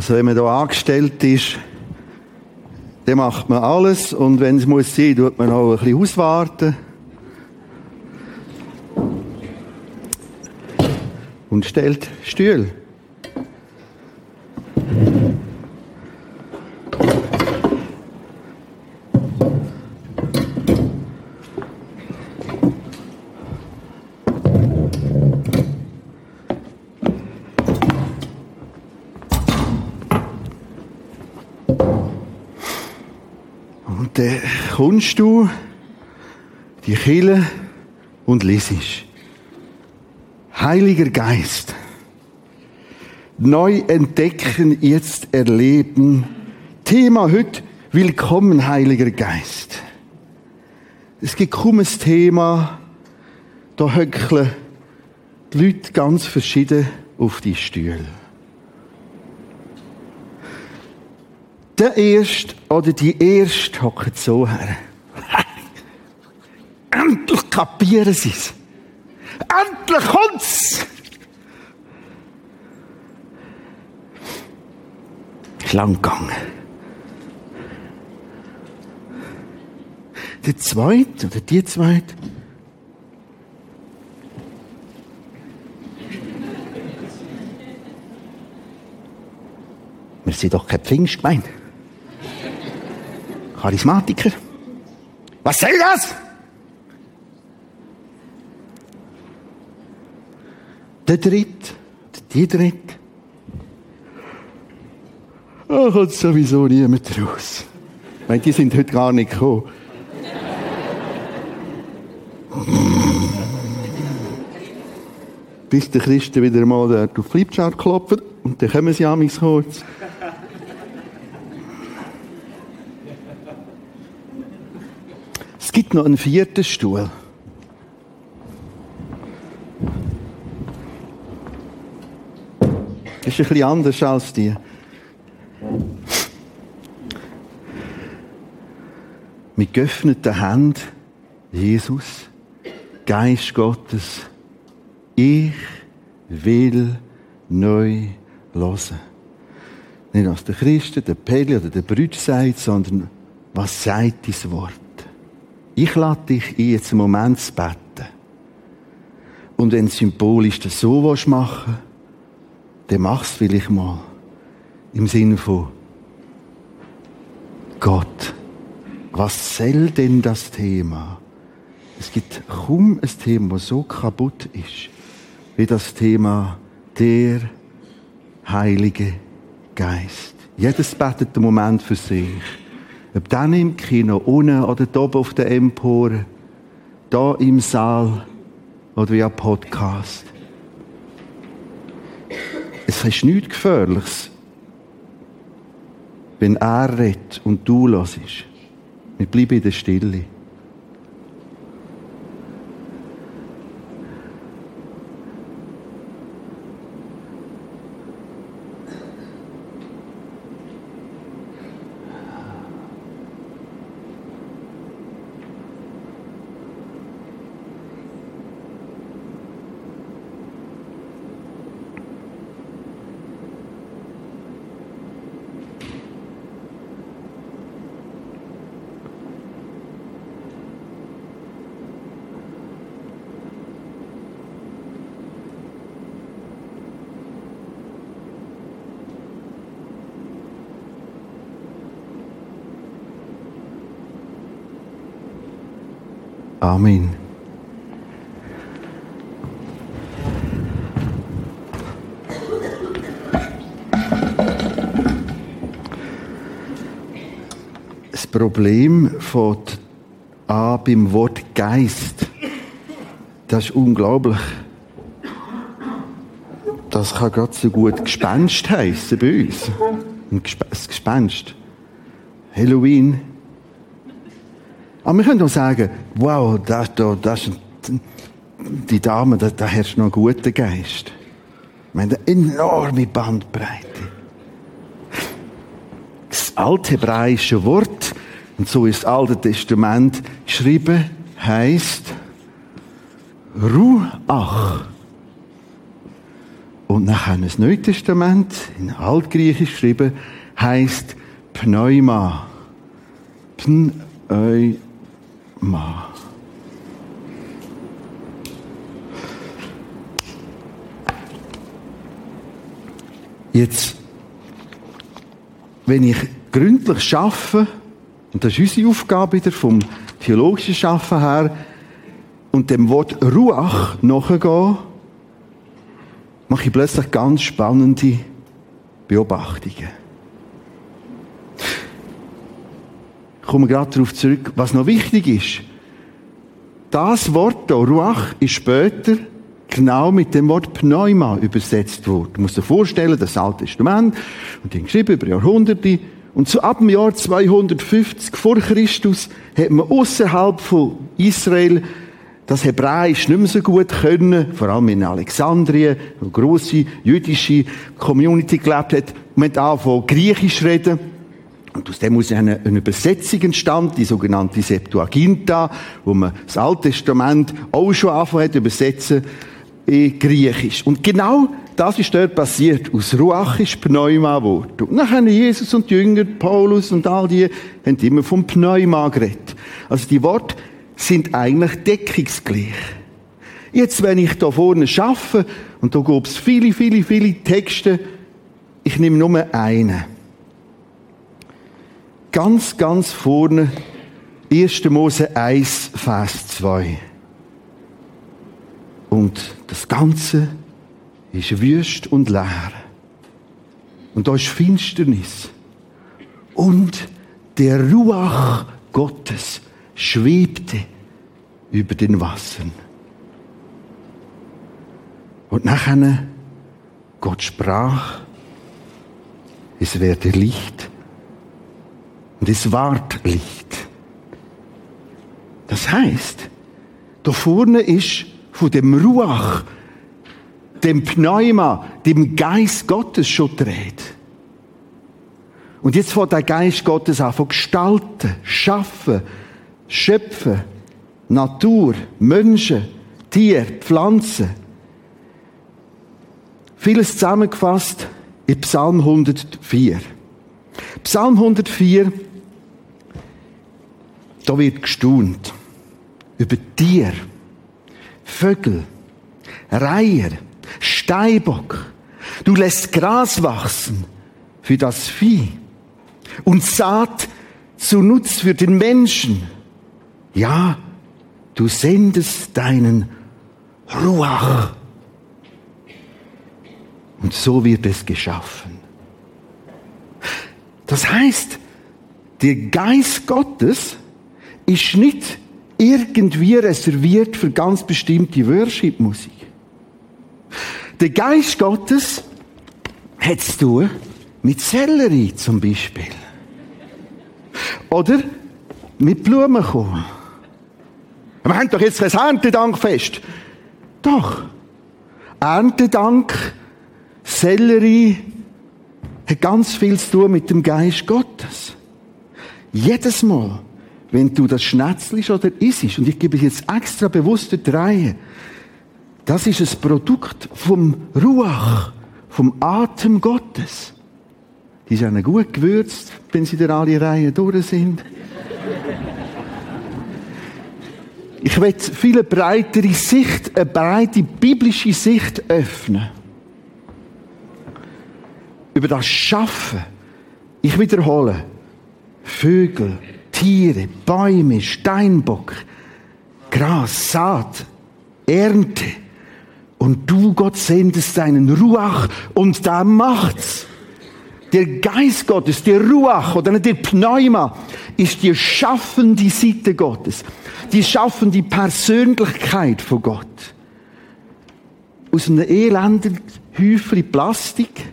Also wenn man da angestellt ist, dann macht man alles und wenn es muss sein, tut man auch ein bisschen auswarten. Und stellt Stühle. Und dann kommst du die Kille und lesest. Heiliger Geist. Neu entdecken, jetzt erleben. Thema heute, willkommen, Heiliger Geist. Es gibt kaum ein Thema, da höckeln die Leute ganz verschieden auf die Stühle. Der Erste oder die Erste hocken so her. Endlich kapieren sie es. Endlich kommt's! Ist lang gegangen. Der Zweite oder die Zweite Wir sind doch kein Pfingstgemeinde. Charismatiker. Was soll das? Der Dritte, die Dritte. Da kommt sowieso niemand raus. Ich meine, die sind heute gar nicht gekommen. Bis der Christen wieder mal auf Flipchart klopft und dann kommen sie an mich kurz. Es gibt noch einen vierten Stuhl. Ein bisschen anders als die. Mit geöffneten Händen, Jesus, Geist Gottes, ich will neu hören. Nicht was der Christen, der Peli oder der Brütsch sagt, sondern was sagt dieses Wort? Ich lade dich ein, jetzt einen Moment zu beten. Und wenn du symbolisch das so machen willst, dann mach's vielleicht mal. Im Sinne von Gott. Was soll denn das Thema? Es gibt kaum ein Thema, das so kaputt ist, wie das Thema der Heilige Geist. Jedes betet einen Moment für sich. Ob dann im Kino, unten oder oben auf der Empore, da im Saal oder via Podcast. Es ist nichts Gefährliches, wenn er redet und du hörst. Wir bleiben in der Stille. Amen. Das Problem fängt an beim Wort Geist. Das ist unglaublich. Das kann gerade so gut Gespenst heißen bei uns. Ein Gespenst. Halloween aber wir können auch sagen, wow, das, da, das, die Dame, da, da herrscht noch ein guter Geist. Wir haben eine enorme Bandbreite. Das althebräische Wort, und so ist das Alte Testament geschrieben, heißt Ruach. Und nachher das Neue Testament, in Altgriechisch geschrieben, heißt Pneuma. Pneuma. Jetzt, wenn ich gründlich schaffe, und das ist unsere Aufgabe wieder vom theologischen Schaffen her, und dem Wort Ruach nachgehe, mache ich plötzlich ganz spannende Beobachtungen. Komme gerade darauf zurück, was noch wichtig ist. Das Wort hier, Ruach, ist später genau mit dem Wort Pneuma übersetzt worden. Du musst dir vorstellen, das Alte Testament, und die geschrieben über Jahrhunderte, und so ab dem Jahr 250 vor Christus hat man außerhalb von Israel das Hebräisch nicht mehr so gut können, vor allem in Alexandrien, wo eine grosse jüdische Community gelebt hat, man hat von Griechisch reden. Und aus dem muss eine, eine Übersetzung entstanden, die sogenannte Septuaginta, wo man das Alte Testament auch schon angefangen hat übersetzen in Griechisch. Und genau das ist dort passiert. Aus Ruach ist Pneuma geworden. Und dann haben Jesus und die Jünger, Paulus und all die, haben immer vom Pneuma geredet. Also die Worte sind eigentlich deckungsgleich. Jetzt, wenn ich da vorne schaffe, und da gibt es viele, viele, viele Texte, ich nehme nur einen. Ganz, ganz vorne, 1. Mose 1, Vers 2. Und das Ganze ist wüst und leer. Und da ist Finsternis. Und der Ruach Gottes schwebte über den Wassern. Und nachher Gott sprach, es werde Licht. Und es ward Licht. Das heißt, da vorne ist von dem Ruach, dem Pneuma, dem Geist Gottes schon dreht. Und jetzt fängt der Geist Gottes an von gestalten, schaffen, schöpfen, Natur, Menschen, Tier, Pflanzen. Vieles zusammengefasst in Psalm 104. Psalm 104, da wird gestaunt über Tier, Vögel, Reiher, Steinbock. Du lässt Gras wachsen für das Vieh und Saat zu Nutz für den Menschen. Ja, du sendest deinen Ruach. Und so wird es geschaffen. Das heißt, der Geist Gottes ist nicht irgendwie reserviert für ganz bestimmte Worship-Musik. Der Geist Gottes hat zu tun mit Sellerie zum Beispiel. Oder mit Blumenkohl. Wir haben doch jetzt kein Erntedankfest. Doch. Erntedank, Sellerie, hat ganz viel zu tun mit dem Geist Gottes. Jedes Mal, wenn du das schnetzelst oder isst, und ich gebe jetzt extra bewusst die Reihe, das ist ein Produkt vom Ruach, vom Atem Gottes. Die sind gut gewürzt, wenn sie da alle Reihen durch sind. Ich will viel breitere Sicht, eine breite biblische Sicht öffnen. Über das Schaffen. Ich wiederhole. Vögel, Tiere, Bäume, Steinbock, Gras, Saat, Ernte. Und du, Gott, sendest deinen Ruach und da macht's. Der Geist Gottes, der Ruach oder der Pneuma, ist die schaffende Seite Gottes. Die schaffen die Persönlichkeit von Gott. Aus einem elenden Häufchen Plastik,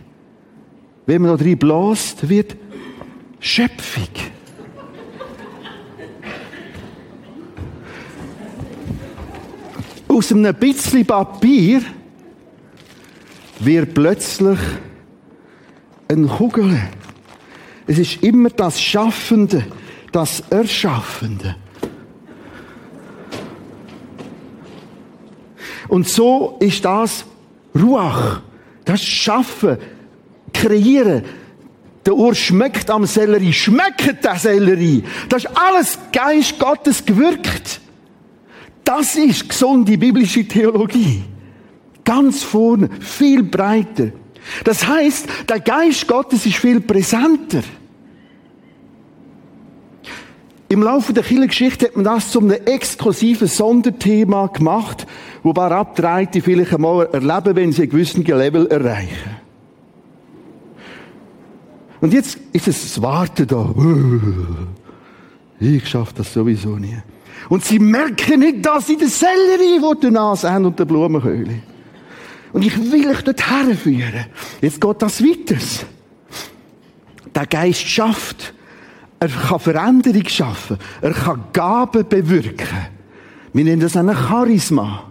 wenn man da drin bläst, wird Schöpfung. Aus einem bisschen Papier wird plötzlich ein Kugel. Es ist immer das Schaffende, das Erschaffende. Und so ist das Ruach, Das Schaffen, Kreieren. Der Ohr schmeckt am Sellerie, schmeckt der Sellerie. Das ist alles Geist Gottes gewirkt. Das ist gesunde biblische Theologie. Ganz vorne, viel breiter. Das heißt, der Geist Gottes ist viel präsenter. Im Laufe der Kirchengeschichte hat man das zu einem exklusiven Sonderthema gemacht, wo paar Abtreite vielleicht einmal erleben, wenn sie einen gewissen Level erreichen. Und jetzt ist es das Warten da. Ich schaffe das sowieso nie. Und sie merken nicht, dass sie den Sellerie, wo die Nase haben und den Blumenköhle. Und ich will euch dort herführen. Jetzt geht das weiter. Der Geist schafft. Er kann Veränderung schaffen. Er kann Gaben bewirken. Wir nennen das ein Charisma.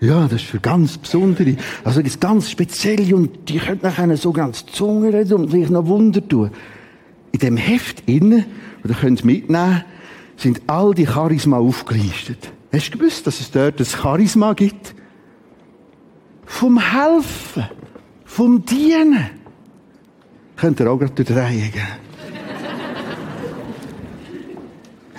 Ja, das ist für ganz Besondere. Also, das ist ganz speziell und die können nachher so ganz Zunge reden und sich noch Wunder tun. In dem Heft innen, oder könnt mitnehmen, sind all die Charisma aufgelistet. Hast du gewusst, dass es dort ein Charisma gibt? Vom Helfen, vom Dienen. Könnt ihr auch gerade durch die Reihe gehen.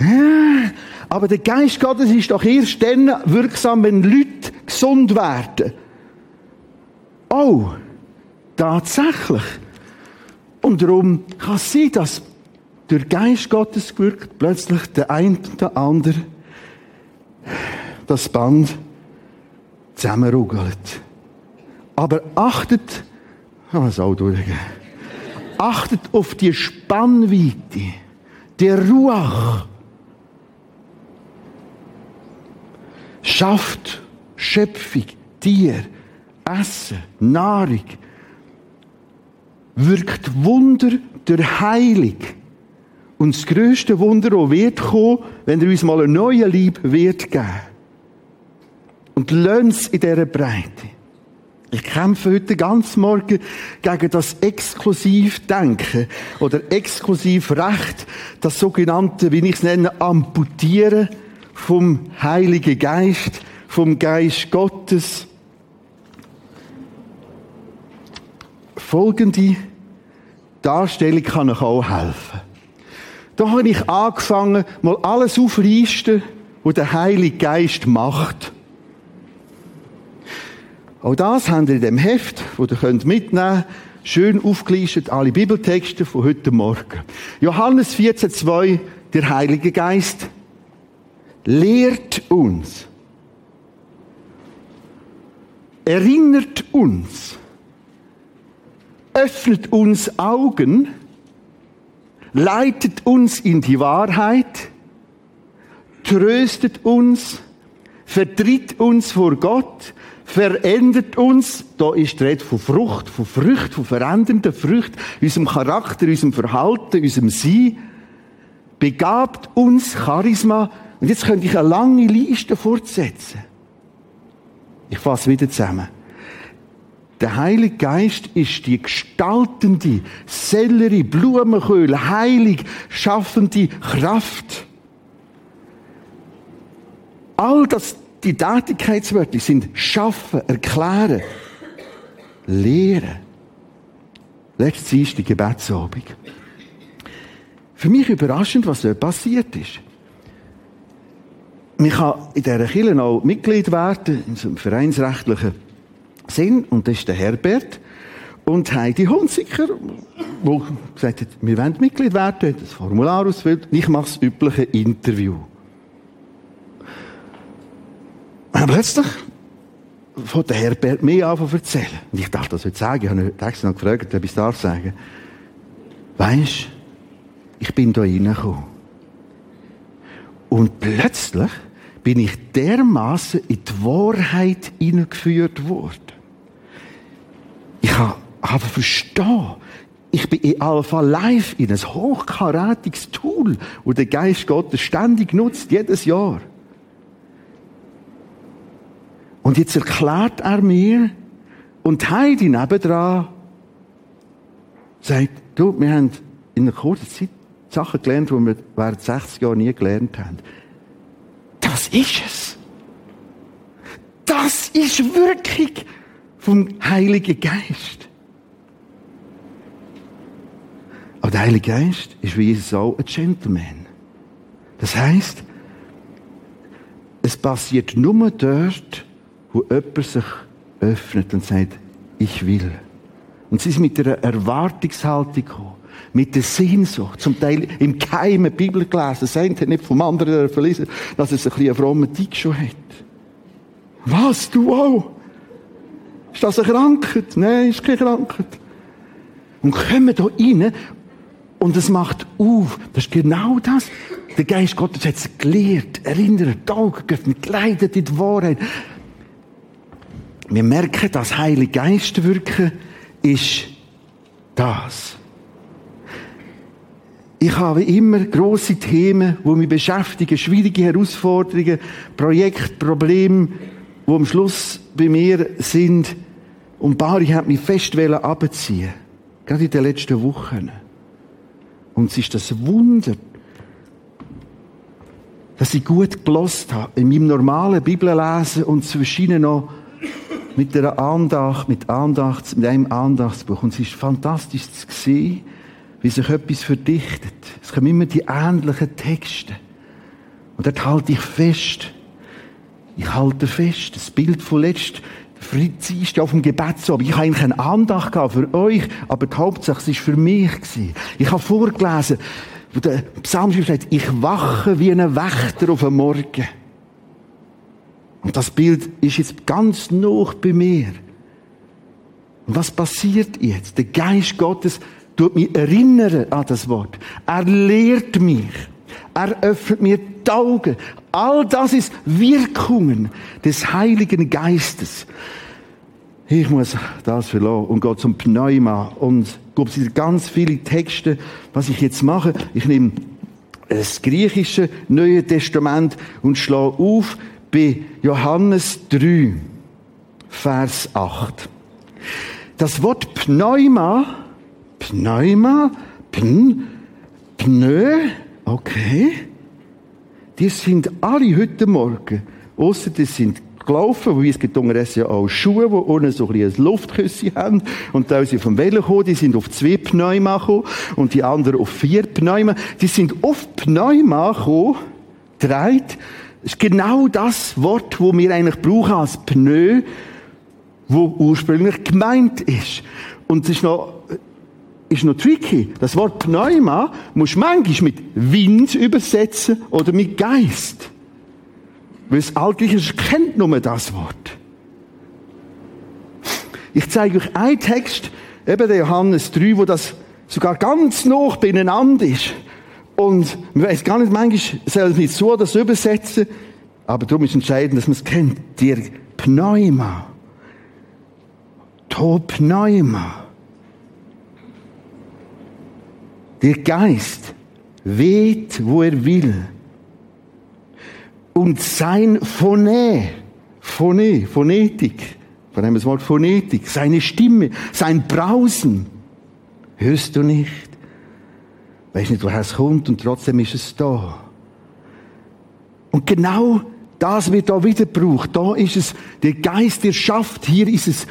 ja, aber der Geist Gottes ist doch erst dann wirksam, wenn Leute gesund werden. Oh, tatsächlich. Und darum kann es sein, dass durch Geist Gottes gewirkt plötzlich der ein und der andere das Band zusammenruggelt. Aber achtet, kann man es auch durchgehen, achtet auf die Spannweite, der Ruach. Schafft Schöpfung, Tier, Essen, Nahrung, wirkt Wunder durch Heilung. Und das grösste Wunder, das wird kommen, wenn er uns mal einen neuen Lieb wird geben. Und lernt es in dieser Breite. Ich kämpfe heute ganz Morgen gegen das Exklusivdenken oder Exklusivrecht, das sogenannte, wie ich es nenne, Amputieren vom Heiligen Geist, vom Geist Gottes. Folgende Darstellung kann euch auch helfen. Da habe ich angefangen, mal alles aufzuleisten, was der Heilige Geist macht. Auch das haben wir in dem Heft, wo ihr könnt mitnehmen schön aufgelistet, alle Bibeltexte von heute Morgen. Johannes 14,2, der Heilige Geist lehrt uns, erinnert uns, öffnet uns Augen, leitet uns in die Wahrheit, tröstet uns, vertritt uns vor Gott, verändert uns. Da ist die Rede von Frucht, von Frucht, von verändernden Früchten, unserem Charakter, unserem Verhalten, unserem Sein. Begabt uns Charisma. Und jetzt könnte ich eine lange Liste fortsetzen. Ich fasse wieder zusammen. Der Heilige Geist ist die gestaltende, Sellerie, Blumenkohl, heilig schaffende Kraft. All das die Tätigkeitswörter sind schaffen, erklären, lehren. Letztes ist die Gebetsabend. Für mich überraschend, was dort passiert ist. Man kann in dieser Kirche auch Mitglied werden, in so einem vereinsrechtlichen Sinn, und das ist der Herbert und Heidi Hunziker, wo gesagt hat, wir wollen Mitglied werden, hat das Formular ausfüllt, ich mache das übliche Interview. Und plötzlich von der Herbert mir an zu erzählen. Und ich dachte, das würde sagen. Ich habe extra noch gefragt, ob ich es darf sagen. Weisst, ich bin da reingekommen. Und plötzlich bin ich dermaßen in die Wahrheit hineingeführt worden. Habe, habe verstanden, ich bin in Alpha Live in ein hochkarätiges Tool, das der Geist Gottes ständig nutzt, jedes Jahr. Und jetzt erklärt er mir, und Heidi nebendran sagt, du, wir haben in einer kurzen Zeit Sachen gelernt, die wir während 60 Jahren nie gelernt haben. Das ist es. Das ist wirklich vom Heiligen Geist. Aber der Heilige Geist ist wie Jesus auch ein Gentleman. Das heißt, es passiert nur dort, wo jemand sich öffnet und sagt, ich will. Und sie ist mit einer Erwartungshaltung gekommen, mit der Sehnsucht, zum Teil im Geheimen Bibel gelesen. Das eine hat nicht vom anderen verlesen, dass es ein bisschen einen frommen Tick schon hat. Was, du auch? Ist das eine Krankheit? Nein, ist keine Krankheit. Und kommen da rein und es macht auf. Das ist genau das. Der Geist Gottes hat es gelehrt, erinnert, die Augen geöffnet, geleitet in die Wahrheit. Wir merken, das Heilige Geist wirken ist das. Ich habe immer große Themen, wo mich beschäftigen, schwierige Herausforderungen, Projekte, Probleme, wo am Schluss bei mir sind. Und Bari hat mich fest abziehen. Gerade in den letzten Wochen. Und es ist das Wunder, dass ich gut gelost habe, in meinem normalen Bibellesen und zwischen noch mit einer Andacht, mit Andacht, mit einem Andachtsbuch. Und es ist fantastisch zu sehen, wie sich etwas verdichtet. Es kommen immer die ähnlichen Texte. Und dort halte ich fest. Ich halte fest. Das Bild von letzt, Fritz ist auf dem Gebetsabend. Ich habe eigentlich eine Andacht für euch, aber die Hauptsache war für mich. Ich habe vorgelesen, wo der Psalmschreiber sagt, ich wache wie ein Wächter auf dem Morgen. Und das Bild ist jetzt ganz noch bei mir. Und was passiert jetzt? Der Geist Gottes tut mich erinnern an das Wort. Er lehrt mich. Er öffnet mir die Augen. All das ist Wirkungen des Heiligen Geistes. Ich muss das verlassen und gehe zum Pneuma und gibt es ganz viele Texte, was ich jetzt mache. Ich nehme das griechische Neue Testament und schlage auf bei Johannes 3, Vers 8. Das Wort Pneuma, Pneuma, Pn, Pneu, okay, die sind alle heute Morgen, außer die sind gelaufen, weil es gibt unterdessen ja auch Schuhe, die unten so ein bisschen Luftküsse haben. Und da sind vom Velo gekommen, die sind auf zwei Pneuma gekommen und die anderen auf vier Pneuma. Die sind auf Pneuma gekommen, dreit, das ist genau das Wort, wo wir eigentlich brauchen als Pneu, wo ursprünglich gemeint ist. Und es ist noch, ist noch tricky. Das Wort Pneuma muss manchmal mit Wind übersetzen oder mit Geist. Weil das Altgriechische kennt nur das Wort. Ich zeige euch einen Text, eben der Johannes 3, wo das sogar ganz noch beieinander ist. Und man weiß gar nicht, manchmal soll es nicht so das übersetzen, aber darum ist entscheidend, dass man es kennt. Der Pneuma. To Pneuma. Der Geist weht, wo er will. Und sein Phone, Phone, Phonetik, von das Wort Phonetik, seine Stimme, sein Brausen, hörst du nicht. Weiß nicht, woher es kommt und trotzdem ist es da. Und genau das wird da wieder gebraucht. Da ist es, der Geist, der schafft. Hier ist es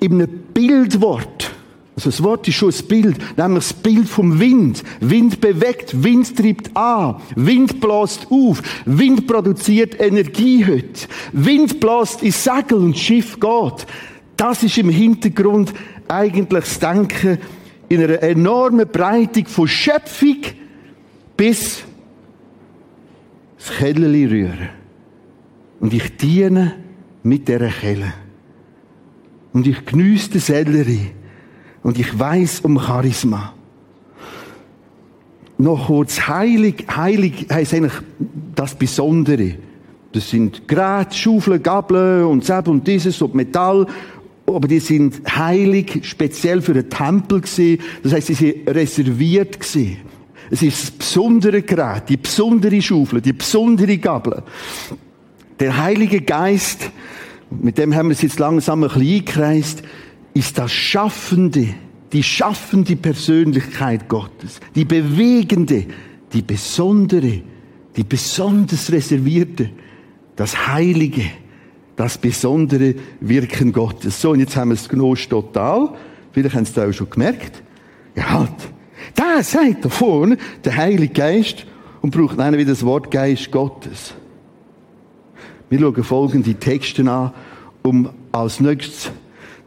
eben ein Bildwort. Also das Wort ist schon ein Bild, nämlich das Bild vom Wind. Wind bewegt, Wind treibt an, Wind bläst auf, Wind produziert Energie heute. Wind bläst ins Segel und das Schiff geht. Das ist im Hintergrund eigentlich das Denken in einer enormen Breite von Schöpfung bis das Kellerli rühren. Und ich diene mit dieser Kelle. Und ich geniesse den Sellerie. Und ich weiß um Charisma. Noch kurz, heilig, heilig heisst eigentlich das Besondere. Das sind Geräte, Schaufeln, Gabeln und das und dieses und Metall. Aber die sind heilig, speziell für den Tempel gewesen. Das heißt, sie sind reserviert gewesen. Es ist das besondere Gerät, die besondere Schaufel, die besondere Gabel. Der Heilige Geist, mit dem haben wir es jetzt langsam ein bisschen eingekreist, ist das Schaffende, die schaffende Persönlichkeit Gottes, die bewegende, die besondere, die besonders reservierte, das Heilige, Das besondere Wirken Gottes. So, und jetzt haben wir es Gnosch total. Vielleicht haben Sie es auch schon gemerkt. Ja, halt. Da sagt da vorne der Heilige Geist und braucht einer wieder das Wort Geist Gottes. Wir schauen folgende Texte an, um als nächstes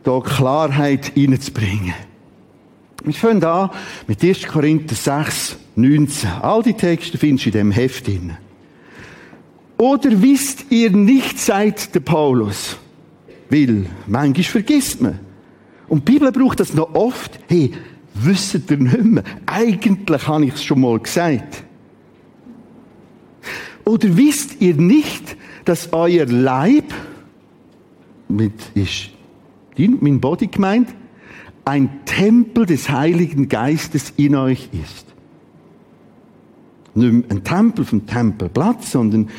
da Klarheit reinzubringen. Wir fangen an mit 1. Korinther 6, 19. All die Texte findest du in dem Heft drin. Oder wisst ihr nicht, seit der Paulus will? Manchmal vergisst man. Und die Bibel braucht das noch oft. Hey, wisst ihr nicht mehr? Eigentlich habe ich es schon mal gesagt. Oder wisst ihr nicht, dass euer Leib, mit ist mein Body gemeint, ein Tempel des Heiligen Geistes in euch ist? Nicht ein Tempel vom Tempelplatz, sondern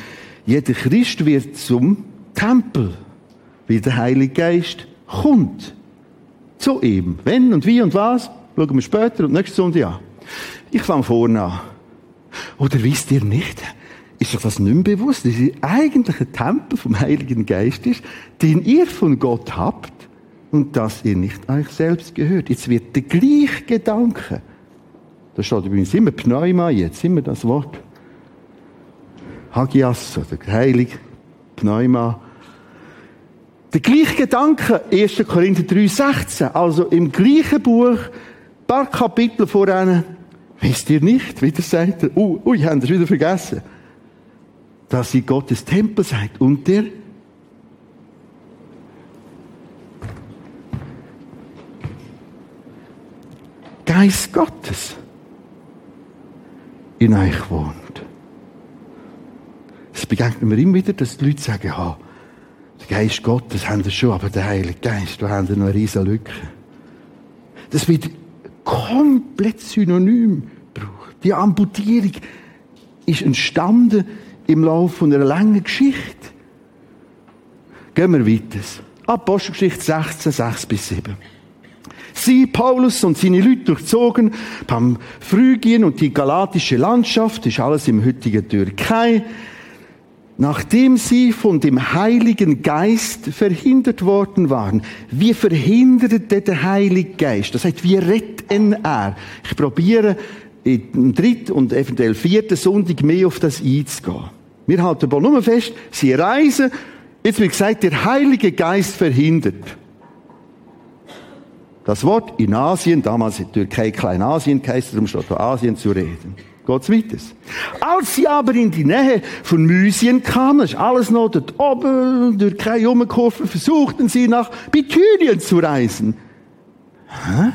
jeder Christ wird zum Tempel, wie der Heilige Geist kommt. Zu ihm. Wenn und wie und was, schauen wir später und nächste Sonntag an. Ich fange vorne an. Oder wisst ihr nicht, ist euch das nicht mehr bewusst, dass ihr eigentlich ein Tempel vom Heiligen Geist ist, den ihr von Gott habt und dass ihr nicht euch selbst gehört. Jetzt wird der gleiche Gedanke, da steht übrigens immer Pneuma jetzt, immer das Wort, Hagias, oder heilig, Pneuma, der gleiche Gedanke, 1. Korinther 3, 16, also im gleichen Buch, ein paar Kapitel voran, wisst ihr nicht, wieder sagt er, ui, ui, haben das wieder vergessen dass ihr Gottes Tempel seid und der Geist Gottes in euch wohnt. Es begegnet mir immer wieder, dass die Leute sagen, ja, der Geist Gottes haben wir schon, aber der Heilige Geist, da haben wir noch eine riesige Lücke. Das wird komplett synonym gebraucht. Die Amputierung ist entstanden im Laufe einer langen Geschichte. Gehen wir weiter. Apostelgeschichte 16, 6 bis 7. Sie, Paulus und seine Leute durchzogen Pamphyrgien und die galatische Landschaft, ist alles im heutigen Türkei, nachdem sie von dem Heiligen Geist verhindert worden waren. Wie verhindert der Heilige Geist? Das heißt, wie retten er? Ich probiere im dritten und eventuell vierten Sonntag mehr auf das einzugehen. Wir halten aber nur fest, sie reisen. Jetzt wird gesagt, der Heilige Geist verhindert. Das Wort in Asien, damals in Türkei Kleinasien, steht Asien zu reden. Geht's weiter. Als sie aber in die Nähe von Mysien kamen, ist alles noch dort oben, Türkei umgekurven, versuchten sie nach Bithynien zu reisen. Hä?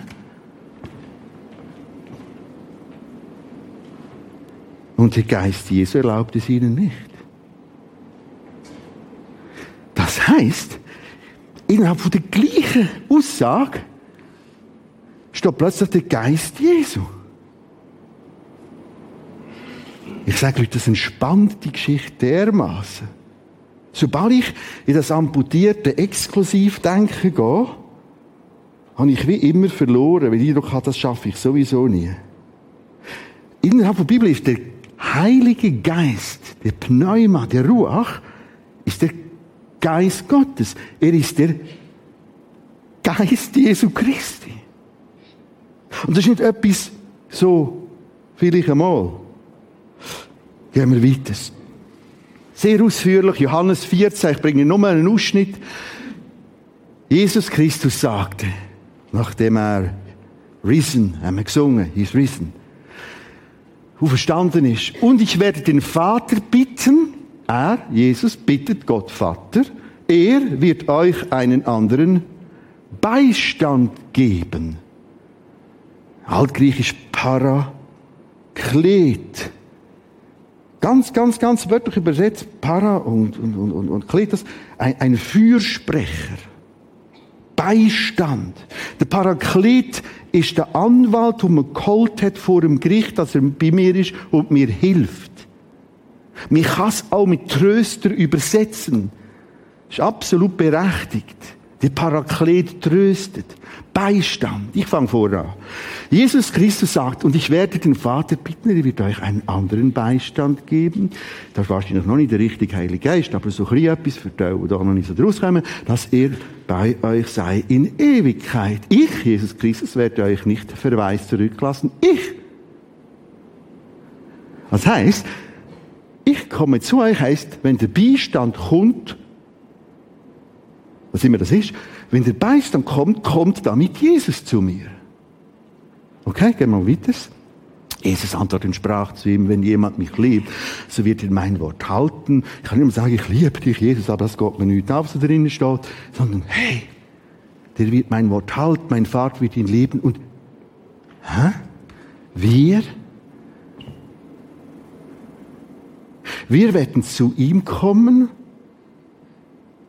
Und der Geist Jesu erlaubt es ihnen nicht. Das heißt, innerhalb von der gleichen Aussage steht plötzlich der Geist Jesu. Ich sage euch, das entspannt die Geschichte dermaßen. Sobald ich in das amputierte Exklusivdenken gehe, habe ich wie immer verloren, weil ich doch das schaffe ich sowieso nie. Innerhalb der Bibel ist der Heilige Geist, der Pneuma, der Ruach, ist der Geist Gottes. Er ist der Geist Jesu Christi. Und das ist nicht etwas so, vielleicht einmal. Gehen wir weiter. Sehr ausführlich, Johannes 14, ich bringe nur einen Ausschnitt. Jesus Christus sagte, nachdem er risen, haben wir gesungen, he's risen, verstanden ist. Und ich werde den Vater bitten, er, Jesus, bittet Gott Vater, er wird euch einen anderen Beistand geben. Altgriechisch Paraklet. Ganz, ganz, ganz wörtlich übersetzt, Para und, und, und, und Kletos, ein, ein Fürsprecher. Beistand. Der Paraklet ist der Anwalt, den man geholt hat vor dem Gericht, dass er bei mir ist und mir hilft. Man kann es auch mit Tröster übersetzen. Das ist absolut berechtigt. Der Paraklet tröstet. Beistand. Ich fange voran. Jesus Christus sagt, und ich werde den Vater bitten, er wird euch einen anderen Beistand geben. Das ist wahrscheinlich noch nicht der richtige Heilige Geist, aber so ein etwas für die, die da noch nicht so draus kommen, dass er bei euch sei in Ewigkeit. Ich, Jesus Christus, werde euch nicht verweist zurücklassen. Ich. Das heißt, ich komme zu euch, heißt, wenn der Beistand kommt, was immer das ist, wenn der Beistand kommt, kommt damit Jesus zu mir. Okay, gehen wir weiter. Jesus antwortet und sprach zu ihm, wenn jemand mich liebt, so wird er mein Wort halten. Ich kann nicht mehr sagen, ich liebe dich, Jesus, aber das geht mir nicht auf, da drinnen steht, sondern, hey, der wird mein Wort halten, mein Vater wird ihn lieben und, hä? Wir? Wir werden zu ihm kommen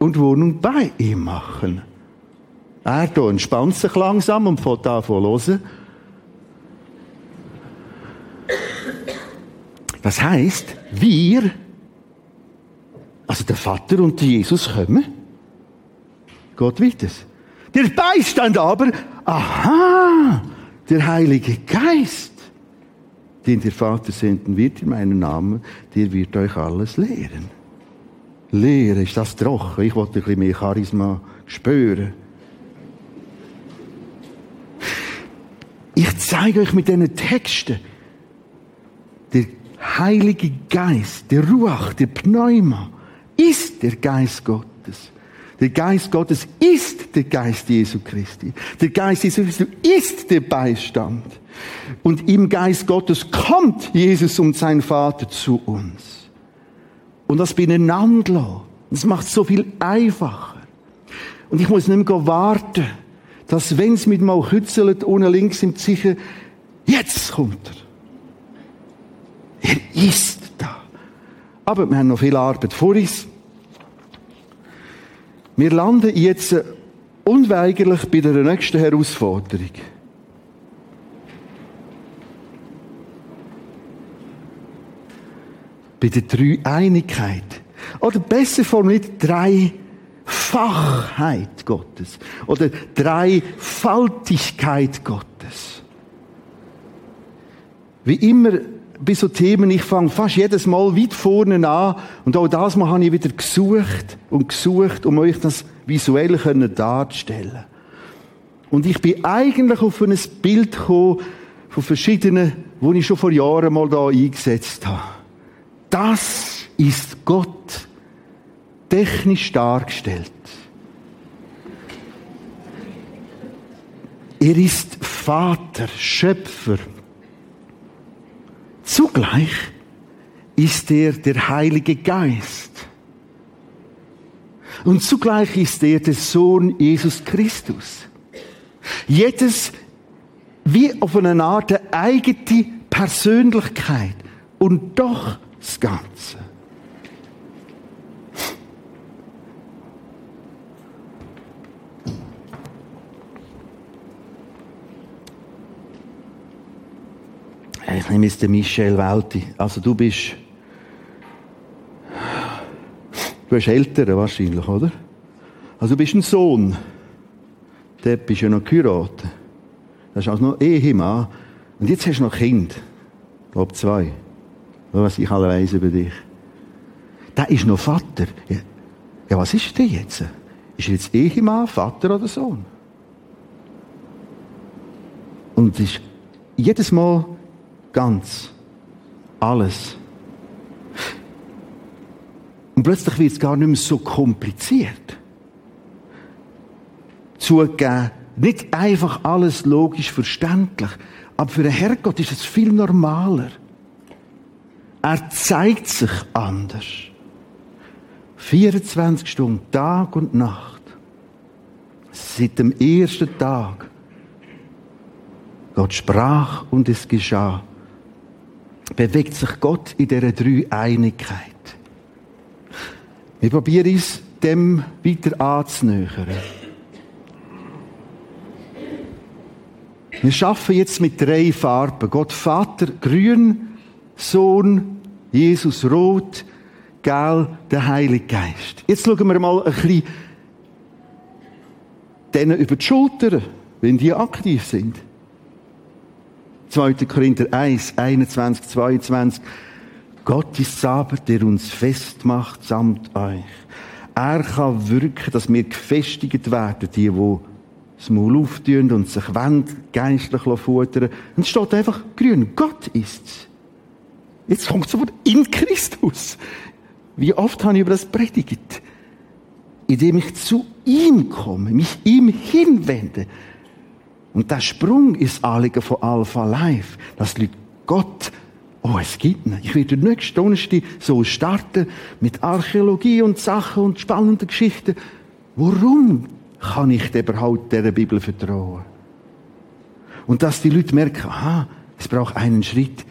und Wohnung bei ihm machen. Er entspannt sich langsam und an zu hören. Das heißt, wir, also der Vater und Jesus kommen. Gott weiter. Der Beistand aber, aha, der Heilige Geist, den der Vater senden wird in meinem Namen, der wird euch alles lehren. Lehren, ist das trocken? Ich wollte ein bisschen mehr Charisma spüren. Ich zeige euch mit diesen Texten, der Heilige Geist, der Ruach, der Pneuma, ist der Geist Gottes. Der Geist Gottes ist der Geist Jesu Christi. Der Geist Jesu Christi ist der Beistand. Und im Geist Gottes kommt Jesus und sein Vater zu uns. Und das beieinander Das macht es so viel einfacher. Und ich muss nicht mehr warten dass wenn es mit mal kützelt, ohne links im Sicher, jetzt kommt er. Er ist da. Aber wir haben noch viel Arbeit vor uns. Wir landen jetzt unweigerlich bei der nächsten Herausforderung. Bei der Dreieinigkeit. Oder besser formuliert, drei Fachheit Gottes oder Dreifaltigkeit Gottes. Wie immer bei so Themen, ich fange fast jedes Mal weit vorne an und auch das Mal habe ich wieder gesucht und gesucht, um euch das visuell darzustellen. Und ich bin eigentlich auf ein Bild gekommen von verschiedenen, wo ich schon vor Jahren mal da eingesetzt habe. Das ist Gott technisch dargestellt. Er ist Vater, Schöpfer. Zugleich ist er der Heilige Geist. Und zugleich ist er der Sohn Jesus Christus. Jedes wie auf eine Art eigene Persönlichkeit und doch das Ganze. Ich nehme jetzt den Michel Welti. Also du bist... Du bist älter wahrscheinlich, oder? Also du bist ein Sohn. Der bist ja noch geheiratet. Das ist also noch Ehemann. Und jetzt hast du noch Kind. Ich glaube zwei. Was ich alle weiss über dich. Der ist noch Vater. Ja, was ist der jetzt? Ist er jetzt Ehemann, Vater oder Sohn? Und ist jedes Mal Ganz. Alles. Und plötzlich wird es gar nicht mehr so kompliziert. Zugegeben, nicht einfach alles logisch verständlich, aber für den Herrgott ist es viel normaler. Er zeigt sich anders. 24 Stunden, Tag und Nacht. Seit dem ersten Tag. Gott sprach und es geschah bewegt sich Gott in dieser Dreieinigkeit. Wir probieren uns dem weiter anzunähern. Wir schaffen jetzt mit drei Farben. Gott Vater grün, Sohn Jesus rot, gel der Heilige Geist. Jetzt schauen wir mal ein bisschen denen über die Schulter, wenn die aktiv sind. 2. Korinther 1, 21, 22. Gott ist aber, der uns festmacht samt euch. Er kann wirken, dass wir gefestigt werden, die, die das Maul auftun und sich wollen, geistlich futtern. Und es steht einfach grün. Gott ist's. Jetzt kommt sofort in Christus. Wie oft habe ich über das predigt? Indem ich zu ihm komme, mich ihm hinwende. Und der Sprung ist Anliegen von Alpha Life, dass die Leute Gott, oh, es gibt ihn. Ich werde nächste Donnerstag so starten mit Archäologie und Sachen und spannenden Geschichten. Warum kann ich überhaupt dieser Bibel vertrauen? Und dass die Leute merken, aha, es braucht einen Schritt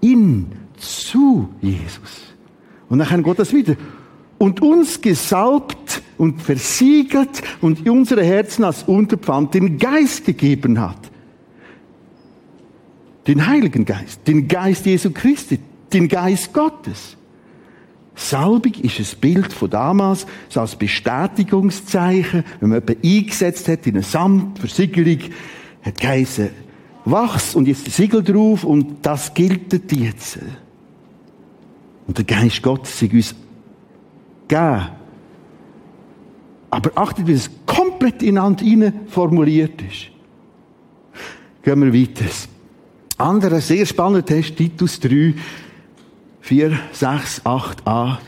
in, zu Jesus. Und dann geht das wieder. Und uns gesalbt und versiegelt und unsere Herzen als Unterpfand den Geist gegeben hat. Den Heiligen Geist, den Geist Jesu Christi, den Geist Gottes. Salbig ist ein Bild von damals, so als Bestätigungszeichen, wenn man jemanden eingesetzt hat in eine Samtversiegelung, hat geheißen, wachs und jetzt ein Siegel drauf und das gilt jetzt. Und der Geist Gottes ist uns gegeben. Aber achtet, wie es komplett ineinander hinein formuliert ist. Gehen wir weiter. Anderer sehr spannender Test, Titus 3, 4, 6, 8a.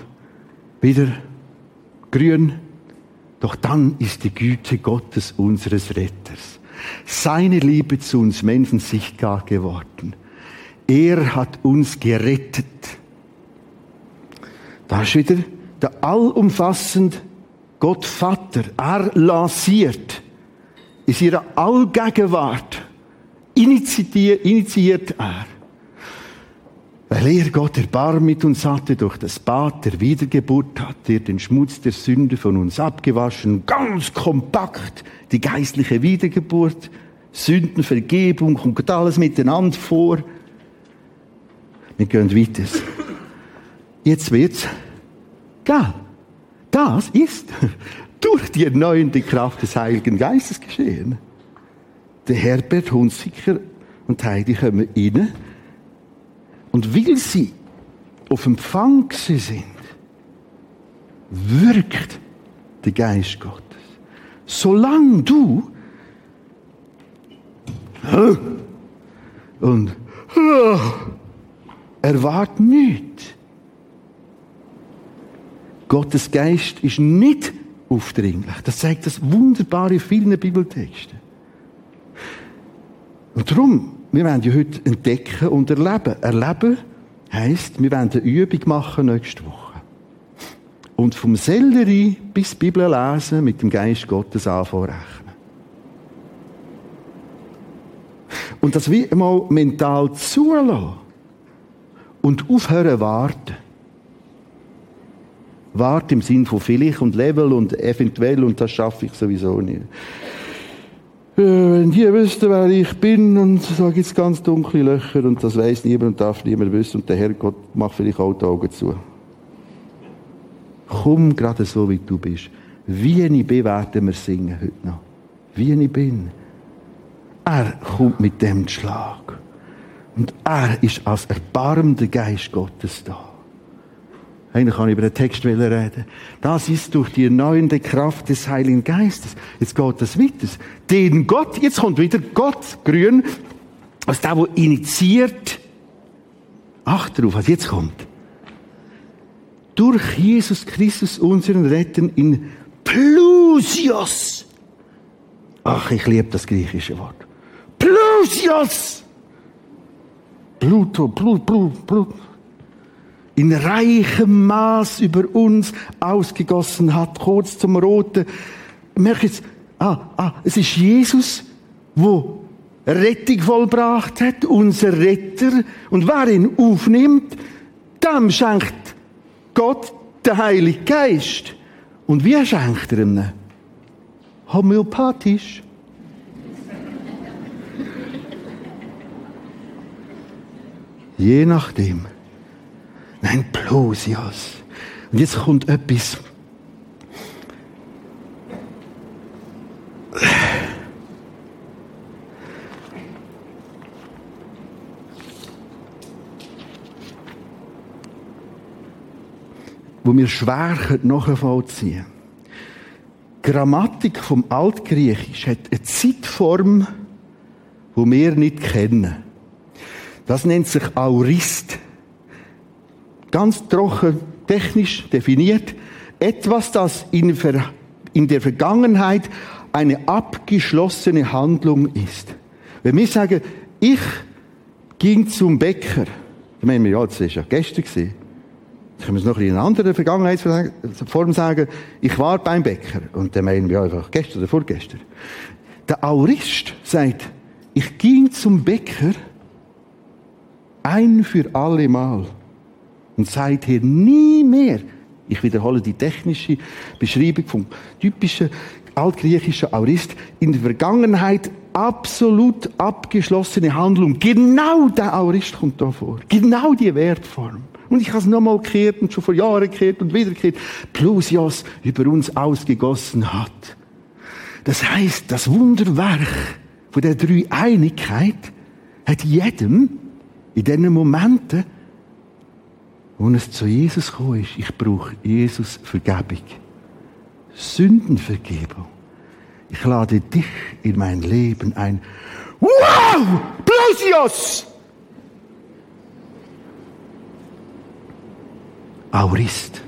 Wieder grün. Doch dann ist die Güte Gottes unseres Retters. Seine Liebe zu uns Menschen sichtbar geworden. Er hat uns gerettet. Da ist wieder der allumfassende Gott Vater. Er lanciert in ihrer Allgegenwart initiiert, initiiert er. Weil er Gott Erbarm mit uns hatte, durch das Bad der Wiedergeburt hat er den Schmutz der Sünde von uns abgewaschen, ganz kompakt die geistliche Wiedergeburt, Sündenvergebung, kommt alles miteinander vor. Wir gehen weiter. Jetzt wird's geil. Das ist durch die erneuernde Kraft des Heiligen Geistes geschehen. Der Herbert Hunziker und Heidi kommen rein und weil sie auf Empfang sind, wirkt der Geist Gottes. Solange du und erwart nicht. Gottes Geist ist nicht aufdringlich. Das zeigt das Wunderbare in vielen Bibeltexten. Und darum, wir werden ja heute entdecken und erleben. Erleben heisst, wir werden eine Übung machen nächste Woche. Und vom Sellerie bis Bibel lesen mit dem Geist Gottes anfangen. Und das wie einmal mental zulassen und aufhören warten. Wart im Sinn von vielleicht und Level und eventuell und das schaffe ich sowieso nicht. Äh, wenn die wüssten, wer ich bin und da gibt es ganz dunkle Löcher und das weiß niemand und darf niemand wissen und der Herrgott macht vielleicht auch die Augen zu. Komm gerade so, wie du bist. Wie ich bin, werden wir singen heute noch. Wie ich bin. Er kommt mit dem Schlag. Und er ist als erbarmender Geist Gottes da. Eigentlich kann ich über den Text reden. Das ist durch die erneuernde Kraft des Heiligen Geistes. Jetzt geht das weiter. Den Gott, jetzt kommt wieder Gott, grün, als der, der initiiert. Acht darauf, was jetzt kommt. Durch Jesus Christus, unseren Retter, in Plusios. Ach, ich liebe das griechische Wort. Plusios! Pluto, Blut, Blut, Blut in reichem Maß über uns ausgegossen hat, kurz zum Roten. Merk jetzt, ah, ah, es ist Jesus, wo Rettung vollbracht hat, unser Retter. Und wer ihn aufnimmt, dem schenkt Gott den Heiligen Geist. Und wie schenkt er ihm? Homöopathisch. Je nachdem. Nein, bloß yes. Und jetzt kommt etwas. wo wir schwer nachvollziehen können. Die Grammatik vom Altgriechisch hat eine Zeitform, die wir nicht kennen. Das nennt sich Aurist. Ganz trocken, technisch definiert. Etwas, das in, in der Vergangenheit eine abgeschlossene Handlung ist. Wenn wir sagen, ich ging zum Bäcker, dann meinen wir, ja, das war ja gestern. Gewesen. Können wir es noch in einer anderen Vergangenheitsform sagen, ich war beim Bäcker. Und dann meinen wir einfach gestern oder vorgestern. Der Aurist sagt, ich ging zum Bäcker ein für alle Mal und seither nie mehr. Ich wiederhole die technische Beschreibung vom typischen altgriechischen Aurist. In der Vergangenheit absolut abgeschlossene Handlung. Genau der Aurist kommt da vor. Genau die Wertform. Und ich habe es nochmal gekehrt und schon vor Jahren gekehrt und wieder gekehrt. Plusios über uns ausgegossen hat. Das heißt, das Wunderwerk von der Dreieinigkeit hat jedem in diesen Momenten, wo es zu Jesus gekommen ist, ich brauche Jesus Vergebung. Sündenvergebung. Ich lade dich in mein Leben ein. Wow! Plosios! Aurist.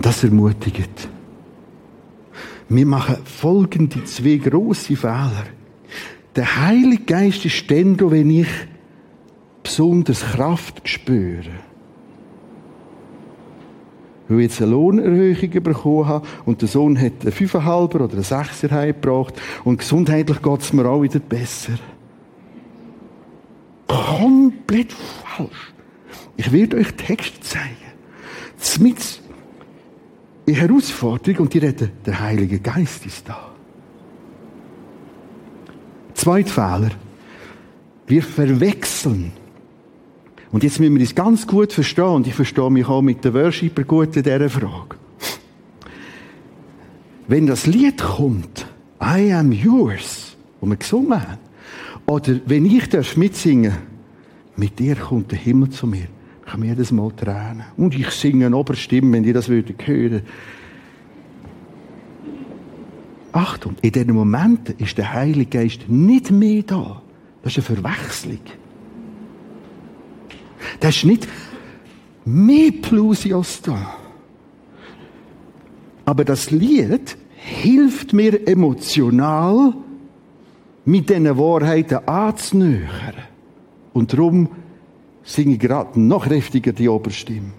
Das ermutigt. Wir machen folgende zwei große Fehler. Der Heilige Geist ist dann, wenn ich besonders Kraft spüre. Weil ich jetzt eine Lohnerhöhung bekommen habe und der Sohn hat einen Fünfeinhalber oder einen Sechser heimgebracht und gesundheitlich geht es mir auch wieder besser. Komplett falsch. Ich werde euch Text zeigen. Mit in Herausforderung und die reden, der Heilige Geist ist da. Zweiter Fehler. Wir verwechseln. Und jetzt müssen wir das ganz gut verstehen, und ich verstehe mich auch mit den Worshipper gut in dieser Frage. Wenn das Lied kommt, I am yours, wo wir gesungen haben, oder wenn ich darf mitsingen, mit dir kommt der Himmel zu mir, ich habe jedes Mal Tränen. Und ich singe eine Oberstimme, wenn ihr das würdet. Achtung, in diesen Momenten ist der Heilige Geist nicht mehr da. Das ist eine Verwechslung. Das ist nicht mehr Plusios da. Aber das Lied hilft mir emotional, mit diesen Wahrheiten anzunähern. Und darum singe ich gerade noch kräftiger die Oberstimme.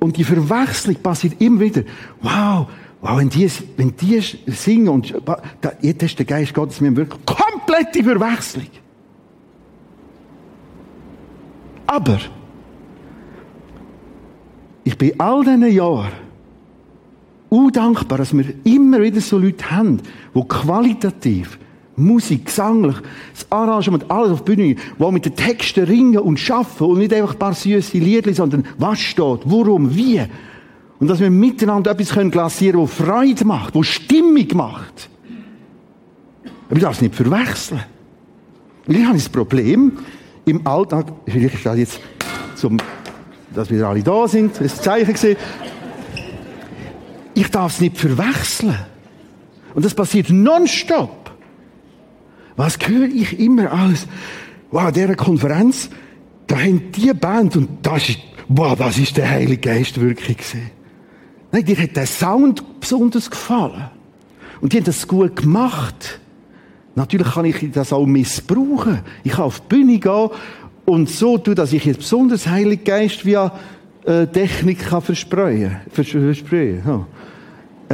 Und die Verwechslung passiert immer wieder. Wow, wow, wenn die, wenn die singen und, da, jetzt ist der Geist Gottes mir wirklich komplette Verwechslung. Aber, ich bin all diesen Jahren undankbar, dass wir immer wieder so Leute haben, die qualitativ Musik, gesanglich, das Arrangement, alles auf die Bühne, wo mit den Texten ringen und schaffen und nicht einfach ein paar süße Lieder, sondern was steht, worum, wie. Und dass wir miteinander etwas können glasieren, das Freude macht, das Stimmung macht. Aber ich darf es nicht verwechseln. Und ich habe das Problem, im Alltag, vielleicht ist jetzt zum, dass wir alle da sind, das Zeichen gesehen. Ich darf es nicht verwechseln. Und das passiert nonstop. Was höre ich immer alles? Wow, dieser Konferenz, da haben die Band und das ist, wow, das ist der Heilige Geist wirklich gesehen. Nein, dir hat der Sound besonders gefallen. Und die haben das gut gemacht. Natürlich kann ich das auch missbrauchen. Ich kann auf die Bühne gehen und so tun, dass ich jetzt besonders Heilige Geist via äh, Technik kann verspreuen, verspreuen. Ja.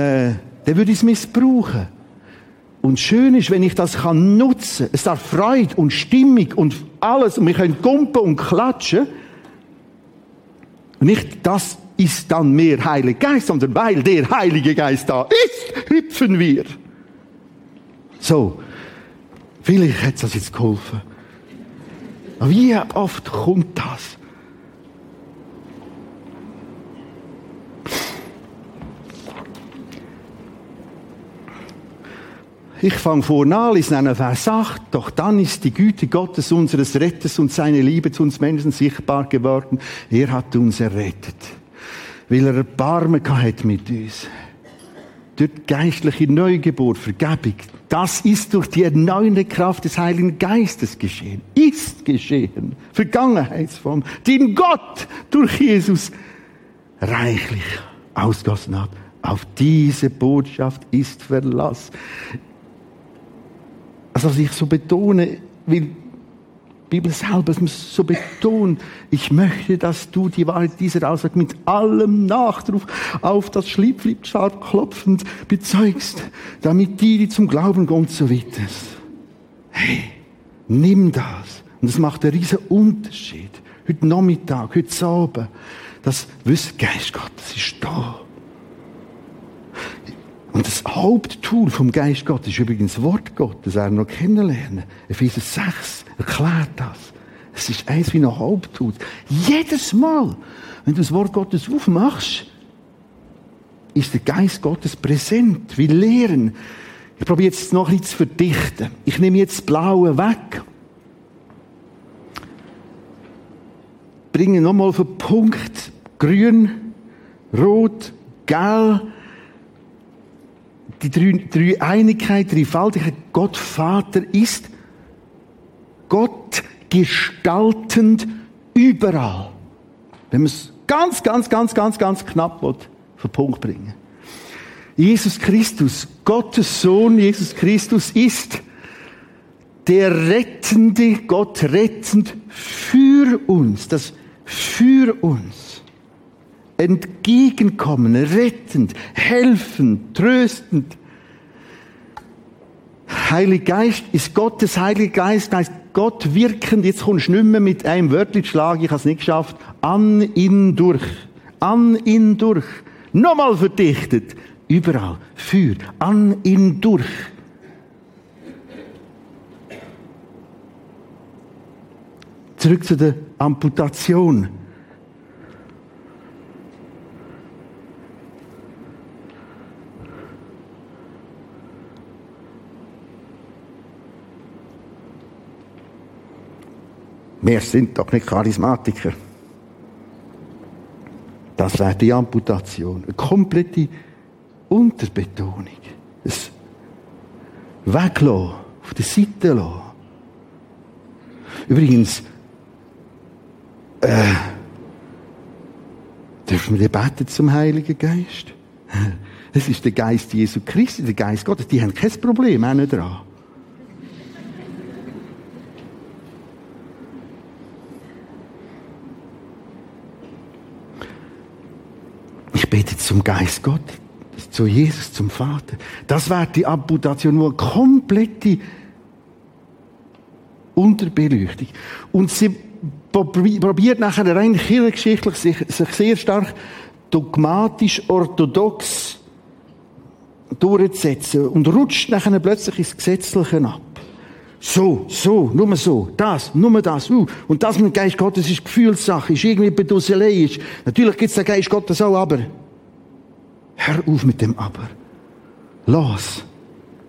Äh, dann würde ich es missbrauchen. Und schön ist, wenn ich das kann nutzen. Es darf Freude und Stimmung und alles. Und wir können gumpen und klatschen. Nicht das ist dann mehr Heiliger Geist, sondern weil der Heilige Geist da ist, hüpfen wir. So. Vielleicht hat das jetzt geholfen. Wie oft kommt das? Ich fange vorne an, lese einen Vers 8. Doch dann ist die Güte Gottes, unseres Retters und seine Liebe zu uns Menschen sichtbar geworden. Er hat uns errettet. Weil er Erbarmen hat mit uns. Durch geistliche Neugeburt, Vergebung. Das ist durch die erneuernde Kraft des Heiligen Geistes geschehen. Ist geschehen. Vergangenheitsform. Die in Gott durch Jesus reichlich ausgossen hat. Auf diese Botschaft ist Verlass. Also, was ich so betone, die Bibel selber so betont, ich möchte, dass du die Wahrheit dieser Aussage mit allem Nachdruck auf das Schliepflipscharf klopfend bezeugst, damit die, die zum Glauben kommen, so wittest. Hey, nimm das. Und das macht einen riesen Unterschied. Heute Nachmittag, heute Abend. Das Wissen, Geist Gottes ist da. Und das Haupttool vom Geist Gottes ist übrigens das Wort Gottes, er noch kennenlernen. Epheser 6 erklärt das. Es ist eins wie ein Haupttool. Jedes Mal, wenn du das Wort Gottes aufmachst, ist der Geist Gottes präsent, wie Lehren. Ich probiere jetzt noch bisschen zu verdichten. Ich nehme jetzt das Blaue weg. Bringe nochmal auf den Punkt grün, rot, gelb, die drei, drei Einigkeit, Dreifaltigkeit, Gott Vater ist Gott gestaltend überall. Wenn man es ganz, ganz, ganz, ganz, ganz knapp will, auf den Punkt bringen. Jesus Christus, Gottes Sohn, Jesus Christus ist der rettende, Gott rettend für uns, das für uns entgegenkommen, rettend, helfend, tröstend. Heiliger Geist ist Gottes Heiliger Geist, heißt Gott wirkend, jetzt kommst du nicht mehr mit einem Wörtchen schlagen, ich habe es nicht geschafft, an ihn durch, an ihn durch, nochmal verdichtet, überall, für, an ihn durch. Zurück zu der Amputation. Wir sind doch nicht Charismatiker. Das wäre die Amputation. Eine komplette Unterbetonung. Das Weglassen, auf der Seite lassen. Übrigens, äh, dürfen wir beten zum Heiligen Geist? Es ist der Geist Jesu Christi, der Geist Gottes. Die haben kein Problem, auch nicht dran. betet zum Geist Gott, zu Jesus, zum Vater. Das wäre die Amputation, nur komplette Unterbeleuchtung. Und sie probiert nachher rein kirchengeschichtlich sich, sich sehr stark dogmatisch, orthodox durchzusetzen und rutscht nachher plötzlich ins Gesetzliche ab. So, so, nur so, das, nur das, uh. Und das mit dem Geist Gottes ist Gefühlssache, ist irgendwie Bedusselei, ist, natürlich gibt's den Geist Gottes auch, aber Hör auf mit dem Aber. Los.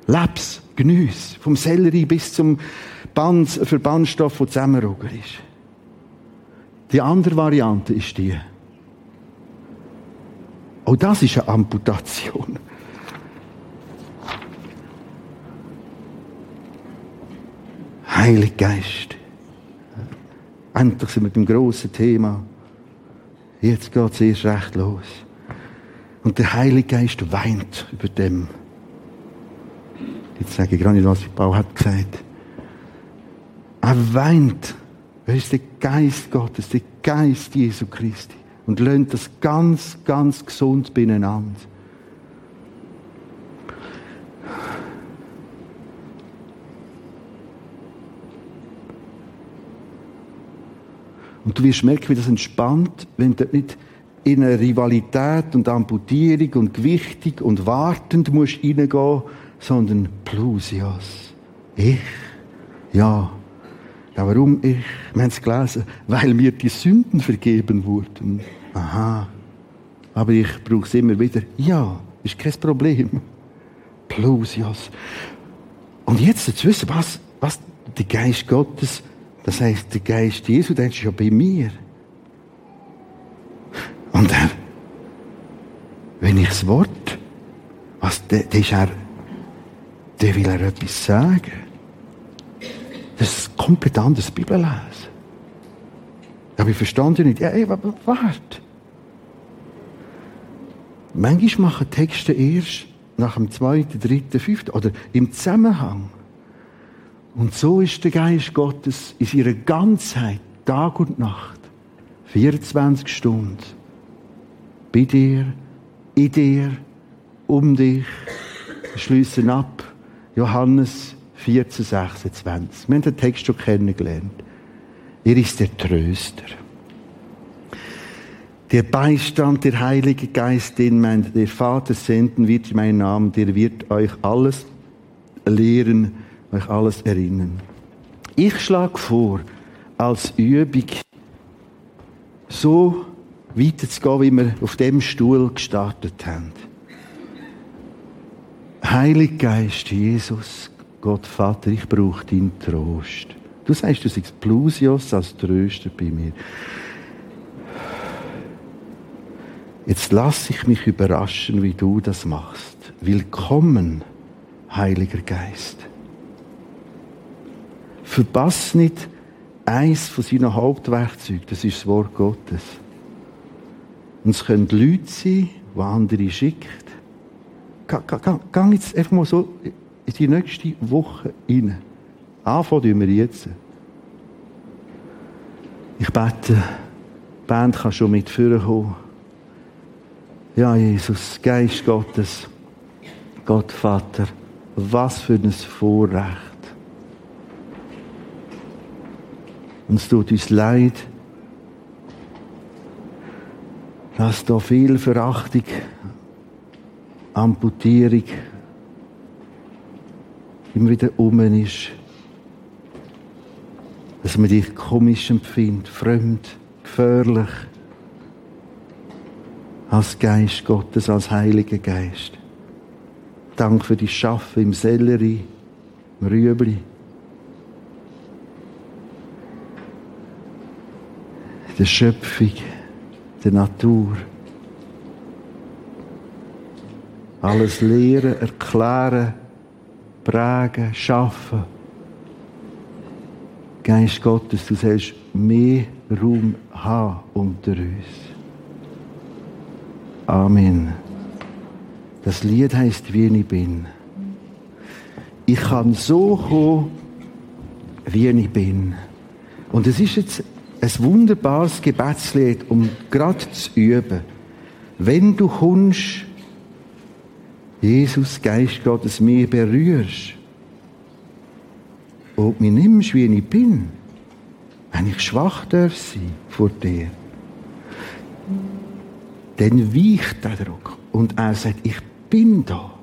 Leb's. Geniess. Vom Sellerie bis zum Band, Verbandstoff, der zusammenroger ist. Die andere Variante ist die. Auch das ist eine Amputation. Heilig Geist. Endlich sind wir beim grossen Thema. Jetzt geht es erst recht los. Und der Heilige Geist weint über dem. Jetzt sage ich gerade nicht, was Paul hat gesagt. Er weint. Er ist der Geist Gottes, der Geist Jesu Christi. Und löhnt das ganz, ganz gesund beieinander. Und du wirst merken, wie das entspannt, wenn du nicht in eine Rivalität und Amputierung und Gewichtung und wartend musst reingehen, sondern Plusios. Ich? Ja. ja. Warum ich? Wir haben es gelesen. Weil mir die Sünden vergeben wurden. Aha. Aber ich brauche es immer wieder. Ja, ist kein Problem. Plusios. Und jetzt zu wissen, was, was der Geist Gottes, das heißt der Geist Jesu, der ist ja bei mir. Und er, wenn ich das Wort, was, der, der ist er, der will er etwas sagen. Das ist komplett anders Bibellesen. Aber ich verstand ja nicht, ja, ey, warte. Manchmal machen Texte erst nach dem zweiten, dritten, fünften oder im Zusammenhang. Und so ist der Geist Gottes in ihrer Ganzheit, Tag und Nacht, 24 Stunden, bei dir, in dir, um dich, schließen ab. Johannes 14, 26. Wir haben den Text schon kennengelernt. Er ist der Tröster. Der Beistand, der Heilige Geist, den mein der Vater senden wird in meinen Namen, der wird euch alles lehren, euch alles erinnern. Ich schlage vor, als Übung so weiterzugehen, wie wir auf dem Stuhl gestartet haben. Heilig Geist, Jesus, Gott Vater, ich brauche deinen Trost. Du sagst, du sagst Plusios als Tröster bei mir. Jetzt lass ich mich überraschen, wie du das machst. Willkommen, Heiliger Geist. Verpass nicht eins von seinen Hauptwerkzeugen, das ist das Wort Gottes. Und es können Leute sein, die andere schickt. Geh jetzt einfach mal so in die nächste Woche rein. Anfangen wir jetzt. Ich bete, die Band kann schon mit kommen. Ja, Jesus, Geist Gottes, Gott Vater, was für ein Vorrecht. Und es tut uns leid, dass da viel Verachtung, Amputierung immer wieder um ist. Dass man dich komisch empfindet, fremd, gefährlich als Geist Gottes, als Heiliger Geist. Dank für die Schaffen im Sellerie, im Rüebli. Der Schöpfung, der Natur. Alles lehren, erklären, prägen, schaffen. Geist Gottes, du sollst mehr Raum haben unter uns. Amen. Das Lied heißt Wie ich bin. Ich kann so kommen, wie ich bin. Und es ist jetzt ein wunderbares Gebetslied, um gerade zu üben. Wenn du kommst, Jesus, Geist Gottes, mir berührst und mich nimmst, wie ich bin, wenn ich schwach darf sein vor dir, dann weicht der Druck. Und er sagt, ich bin da.